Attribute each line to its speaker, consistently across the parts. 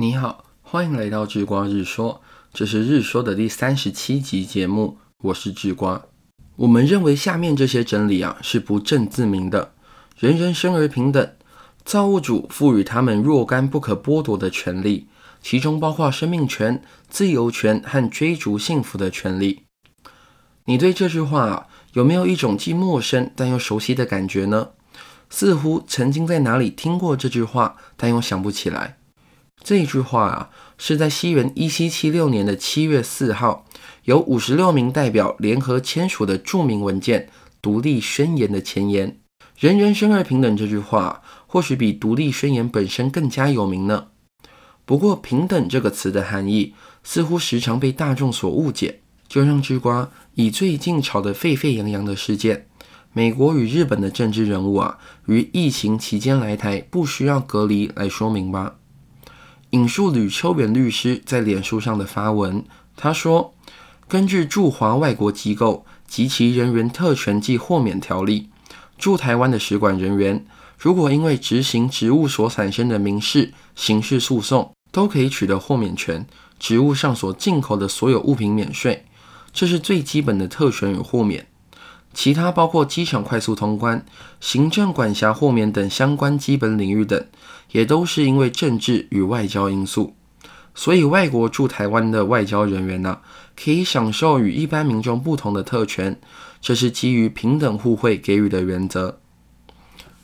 Speaker 1: 你好，欢迎来到智瓜日说，这是日说的第三十七集节目，我是智瓜。我们认为下面这些真理啊是不证自明的：人人生而平等，造物主赋予他们若干不可剥夺的权利，其中包括生命权、自由权和追逐幸福的权利。你对这句话啊有没有一种既陌生但又熟悉的感觉呢？似乎曾经在哪里听过这句话，但又想不起来。这句话啊，是在西元一七七六年的七月四号，由五十六名代表联合签署的著名文件《独立宣言》的前言。人人生而平等这句话，或许比《独立宣言》本身更加有名呢。不过，平等这个词的含义，似乎时常被大众所误解。就让之瓜以最近炒得沸沸扬扬的事件——美国与日本的政治人物啊，于疫情期间来台不需要隔离来说明吧。引述吕秋远律师在脸书上的发文，他说：“根据驻华外国机构及其人员特权及豁免条例，驻台湾的使馆人员，如果因为执行职务所产生的民事、刑事诉讼，都可以取得豁免权，职务上所进口的所有物品免税，这是最基本的特权与豁免。其他包括机场快速通关、行政管辖豁免等相关基本领域等。”也都是因为政治与外交因素，所以外国驻台湾的外交人员呢，可以享受与一般民众不同的特权，这是基于平等互惠给予的原则。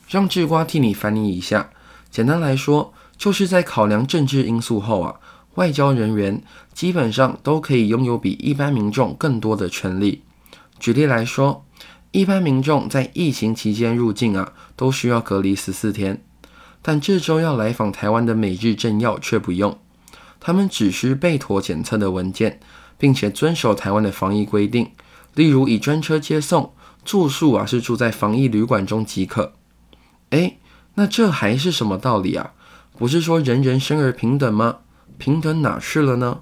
Speaker 1: 让智瓜替你翻译一下，简单来说，就是在考量政治因素后啊，外交人员基本上都可以拥有比一般民众更多的权利。举例来说，一般民众在疫情期间入境啊，都需要隔离十四天。但这周要来访台湾的美日政要却不用，他们只需备妥检测的文件，并且遵守台湾的防疫规定，例如以专车接送，住宿啊是住在防疫旅馆中即可。诶，那这还是什么道理啊？不是说人人生而平等吗？平等哪去了呢？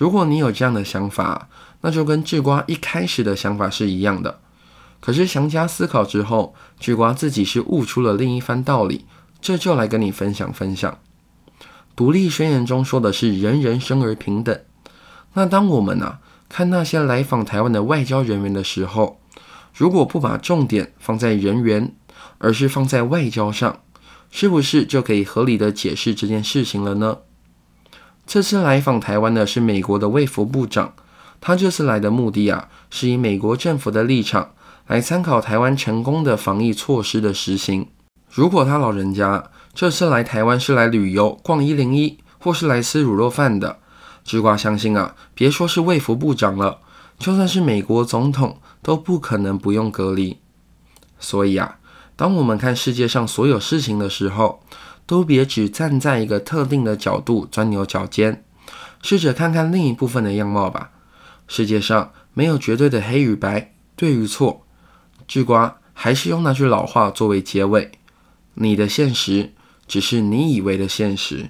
Speaker 1: 如果你有这样的想法，那就跟智瓜一开始的想法是一样的。可是详加思考之后，智瓜自己是悟出了另一番道理。这就来跟你分享分享，独立宣言中说的是人人生而平等。那当我们啊看那些来访台湾的外交人员的时候，如果不把重点放在人员，而是放在外交上，是不是就可以合理的解释这件事情了呢？这次来访台湾的是美国的卫福部长，他这次来的目的啊，是以美国政府的立场来参考台湾成功的防疫措施的实行。如果他老人家这次来台湾是来旅游、逛一零一，或是来吃卤肉饭的，智瓜相信啊，别说是卫福部长了，就算是美国总统都不可能不用隔离。所以啊，当我们看世界上所有事情的时候，都别只站在一个特定的角度钻牛角尖，试着看看另一部分的样貌吧。世界上没有绝对的黑与白、对与错。智瓜还是用那句老话作为结尾。你的现实只是你以为的现实。